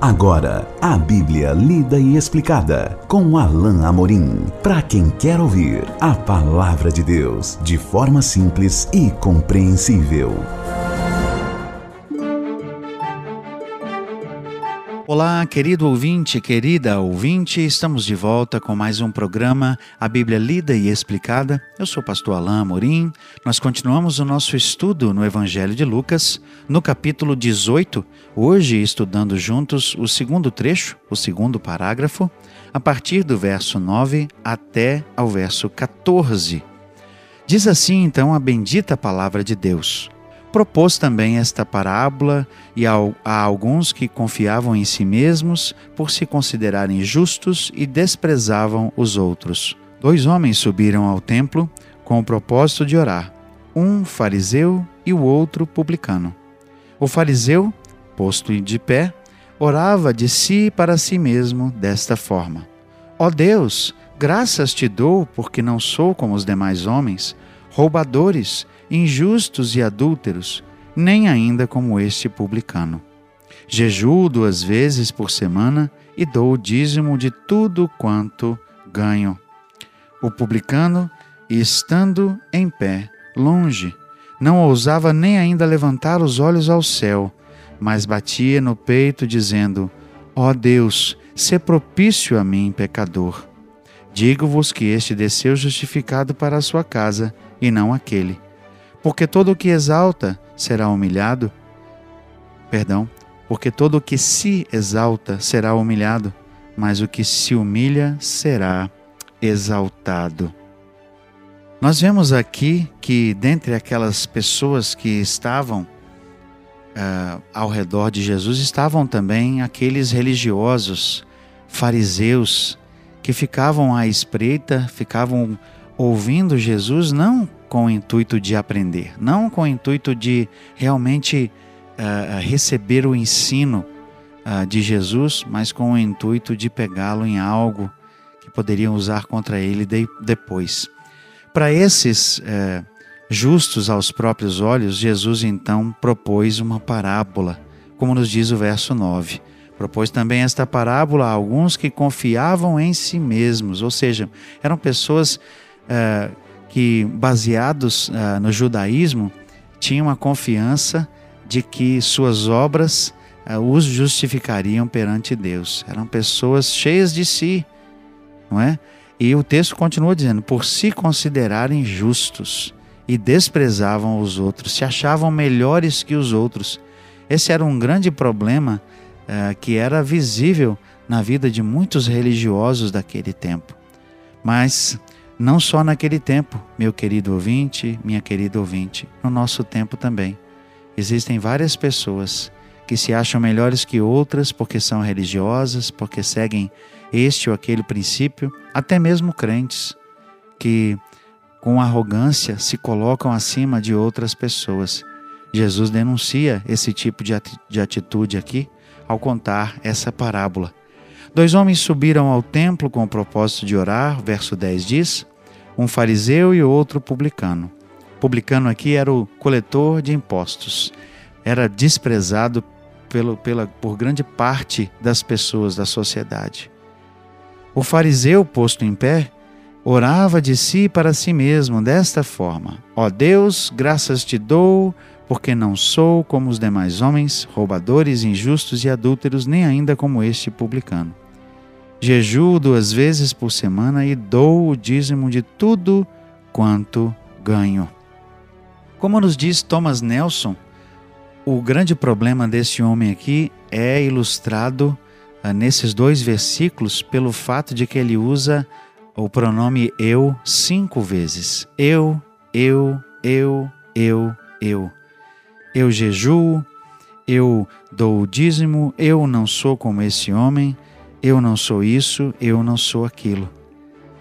Agora, a Bíblia lida e explicada com Alain Amorim. Para quem quer ouvir a palavra de Deus de forma simples e compreensível. Olá, querido ouvinte, querida ouvinte, estamos de volta com mais um programa A Bíblia Lida e Explicada. Eu sou o pastor Alain Amorim. Nós continuamos o nosso estudo no Evangelho de Lucas, no capítulo 18, hoje estudando juntos o segundo trecho, o segundo parágrafo, a partir do verso 9 até ao verso 14. Diz assim então a bendita palavra de Deus propôs também esta parábola e a, alguns que confiavam em si mesmos por se considerarem justos e desprezavam os outros. Dois homens subiram ao templo com o propósito de orar, um fariseu e o outro publicano. O fariseu, posto de pé, orava de si para si mesmo desta forma: Ó oh Deus, graças te dou porque não sou como os demais homens, roubadores, injustos e adúlteros, nem ainda como este publicano. Jejuo duas vezes por semana e dou o dízimo de tudo quanto ganho. O publicano, estando em pé, longe, não ousava nem ainda levantar os olhos ao céu, mas batia no peito, dizendo: Ó oh Deus, se propício a mim, pecador. Digo-vos que este desceu justificado para a sua casa, e não aquele porque todo o que exalta será humilhado. Perdão, porque todo o que se exalta será humilhado, mas o que se humilha será exaltado. Nós vemos aqui que, dentre aquelas pessoas que estavam uh, ao redor de Jesus, estavam também aqueles religiosos, fariseus, que ficavam à espreita, ficavam ouvindo Jesus, não com o intuito de aprender, não com o intuito de realmente uh, receber o ensino uh, de Jesus, mas com o intuito de pegá-lo em algo que poderiam usar contra ele de, depois. Para esses uh, justos aos próprios olhos, Jesus então propôs uma parábola, como nos diz o verso 9. Propôs também esta parábola a alguns que confiavam em si mesmos, ou seja, eram pessoas que, baseados uh, no judaísmo, tinham a confiança de que suas obras uh, os justificariam perante Deus. Eram pessoas cheias de si, não é? E o texto continua dizendo: por se considerarem justos e desprezavam os outros, se achavam melhores que os outros. Esse era um grande problema uh, que era visível na vida de muitos religiosos daquele tempo. Mas não só naquele tempo, meu querido ouvinte, minha querida ouvinte, no nosso tempo também. Existem várias pessoas que se acham melhores que outras porque são religiosas, porque seguem este ou aquele princípio, até mesmo crentes que com arrogância se colocam acima de outras pessoas. Jesus denuncia esse tipo de atitude aqui ao contar essa parábola. Dois homens subiram ao templo com o propósito de orar, verso 10 diz: um fariseu e outro publicano. Publicano aqui era o coletor de impostos. Era desprezado pelo, pela, por grande parte das pessoas da sociedade. O fariseu, posto em pé, orava de si para si mesmo desta forma: Ó oh Deus, graças te dou, porque não sou como os demais homens, roubadores, injustos e adúlteros, nem ainda como este publicano. Jejuo duas vezes por semana e dou o dízimo de tudo quanto ganho. Como nos diz Thomas Nelson, o grande problema desse homem aqui é ilustrado uh, nesses dois versículos pelo fato de que ele usa o pronome eu cinco vezes. Eu, eu, eu, eu, eu. Eu jejuo, eu dou o dízimo, eu não sou como esse homem eu não sou isso, eu não sou aquilo.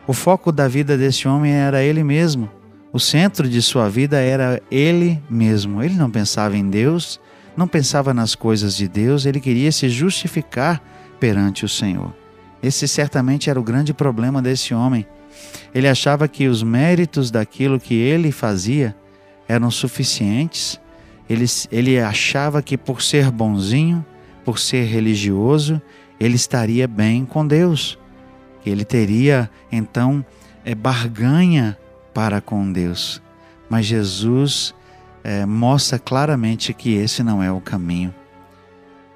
O foco da vida desse homem era ele mesmo. O centro de sua vida era ele mesmo. Ele não pensava em Deus, não pensava nas coisas de Deus, ele queria se justificar perante o Senhor. Esse certamente era o grande problema desse homem. Ele achava que os méritos daquilo que ele fazia eram suficientes. Ele, ele achava que por ser bonzinho, por ser religioso, ele estaria bem com Deus, ele teria então é, barganha para com Deus. Mas Jesus é, mostra claramente que esse não é o caminho.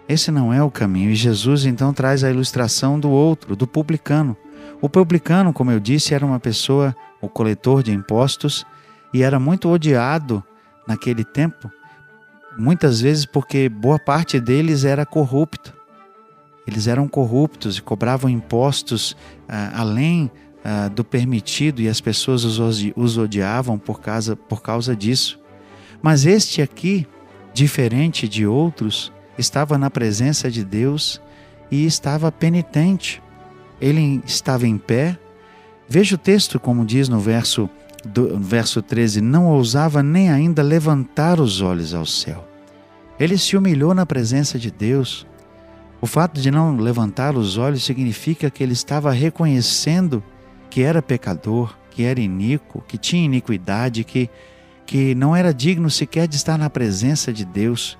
Esse não é o caminho. E Jesus então traz a ilustração do outro, do publicano. O publicano, como eu disse, era uma pessoa, o coletor de impostos, e era muito odiado naquele tempo, muitas vezes porque boa parte deles era corrupto. Eles eram corruptos e cobravam impostos ah, além ah, do permitido e as pessoas os, odiavam por causa, por causa disso. Mas este aqui, diferente de outros, estava na presença de Deus e estava penitente. Ele estava em pé. Veja o texto, como diz no verso, do, verso 13: não ousava nem ainda levantar os olhos ao céu. Ele se humilhou na presença de Deus. O fato de não levantar os olhos significa que ele estava reconhecendo que era pecador, que era iníquo, que tinha iniquidade, que que não era digno sequer de estar na presença de Deus.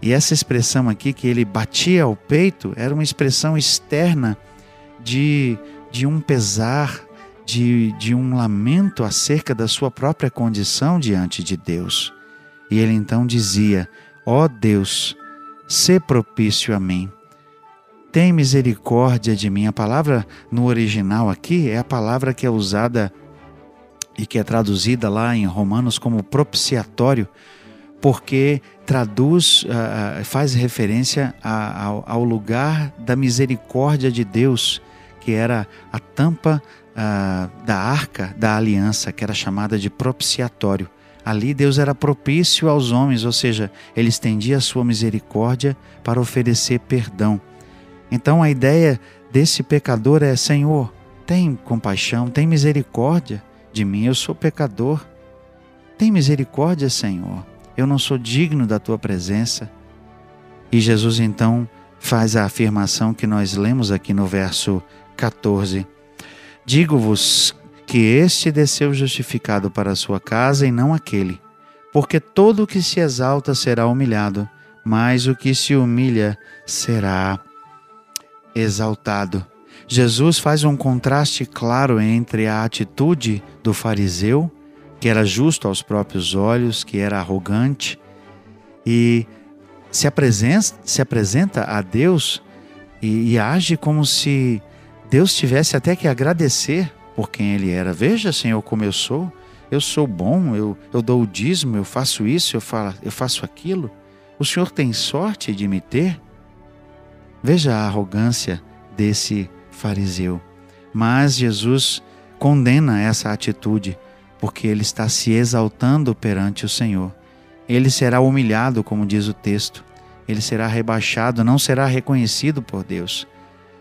E essa expressão aqui, que ele batia ao peito, era uma expressão externa de, de um pesar, de, de um lamento acerca da sua própria condição diante de Deus. E ele então dizia: Ó oh Deus, sê propício a mim. Tem misericórdia de mim. A palavra no original aqui é a palavra que é usada e que é traduzida lá em Romanos como propiciatório, porque traduz, uh, faz referência ao, lugar da misericórdia de Deus, que era a tampa uh, da arca da aliança, que era chamada de propiciatório. Ali Deus era propício aos homens, ou seja, ele estendia a sua misericórdia para oferecer perdão. Então a ideia desse pecador é: Senhor, tem compaixão, tem misericórdia de mim, eu sou pecador. Tem misericórdia, Senhor. Eu não sou digno da tua presença. E Jesus então faz a afirmação que nós lemos aqui no verso 14: Digo-vos que este desceu justificado para a sua casa e não aquele, porque todo o que se exalta será humilhado, mas o que se humilha será exaltado. Jesus faz um contraste claro entre a atitude do fariseu, que era justo aos próprios olhos, que era arrogante, e se apresenta, se apresenta a Deus e, e age como se Deus tivesse até que agradecer por quem ele era. Veja, Senhor, como eu sou. Eu sou bom, eu, eu dou o dízimo, eu faço isso, eu, falo, eu faço aquilo. O Senhor tem sorte de me ter? Veja a arrogância desse fariseu. Mas Jesus condena essa atitude, porque ele está se exaltando perante o Senhor. Ele será humilhado, como diz o texto. Ele será rebaixado, não será reconhecido por Deus.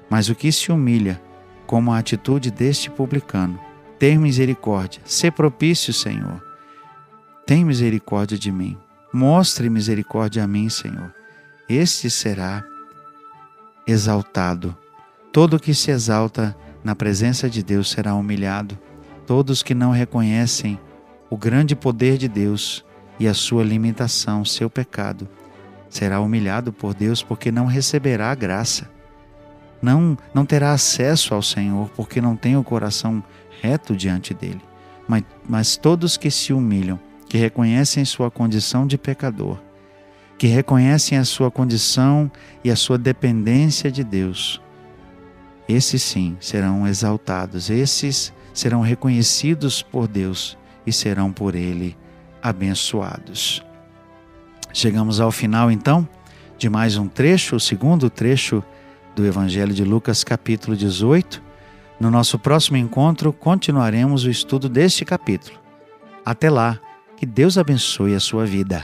Mas o que se humilha, como a atitude deste publicano, ter misericórdia, ser propício, Senhor. Tem misericórdia de mim. Mostre misericórdia a mim, Senhor. Este será exaltado Todo que se exalta na presença de Deus será humilhado. Todos que não reconhecem o grande poder de Deus e a sua limitação, seu pecado, será humilhado por Deus porque não receberá a graça. Não, não terá acesso ao Senhor porque não tem o coração reto diante dele. Mas, mas todos que se humilham, que reconhecem sua condição de pecador, que reconhecem a sua condição e a sua dependência de Deus, esses sim serão exaltados, esses serão reconhecidos por Deus e serão por Ele abençoados. Chegamos ao final então de mais um trecho, o segundo trecho do Evangelho de Lucas, capítulo 18. No nosso próximo encontro, continuaremos o estudo deste capítulo. Até lá, que Deus abençoe a sua vida.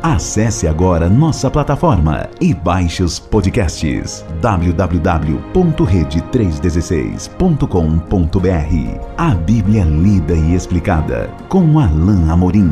Acesse agora nossa plataforma e baixe os podcasts www.rede316.com.br. A Bíblia lida e explicada com Alain Amorim.